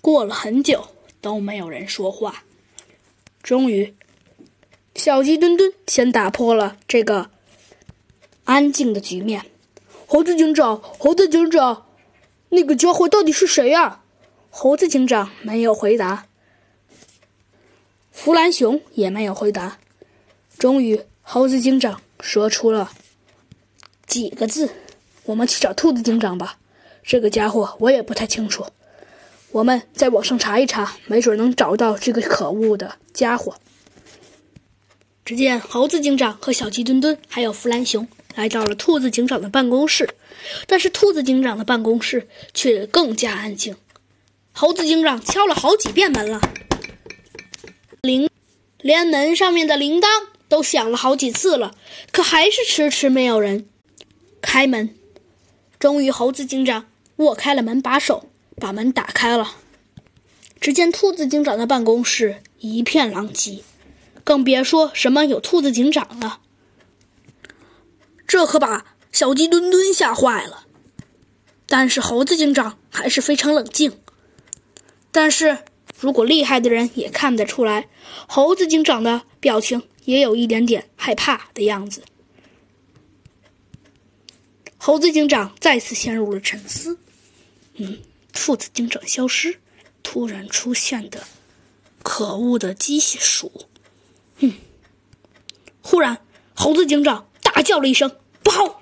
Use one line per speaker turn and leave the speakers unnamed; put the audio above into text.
过了很久，都没有人说话。终于，小鸡墩墩先打破了这个安静的局面。猴子警长，猴子警长，那个家伙到底是谁呀？猴子警长没有回答，弗兰熊也没有回答。终于，猴子警长说出了几个字：“我们去找兔子警长吧。”这个家伙我也不太清楚，我们在网上查一查，没准能找到这个可恶的家伙。只见猴子警长和小鸡墩墩还有弗兰熊来到了兔子警长的办公室，但是兔子警长的办公室却更加安静。猴子警长敲了好几遍门了，铃，连门上面的铃铛都响了好几次了，可还是迟迟没有人开门。终于，猴子警长握开了门把手，把门打开了。只见兔子警长的办公室一片狼藉，更别说什么有兔子警长了。这可把小鸡墩墩吓坏了。但是猴子警长还是非常冷静。但是如果厉害的人也看得出来，猴子警长的表情也有一点点害怕的样子。猴子警长再次陷入了沉思。嗯，父子警长消失，突然出现的可恶的机械鼠。嗯，忽然，猴子警长大叫了一声：“不好！”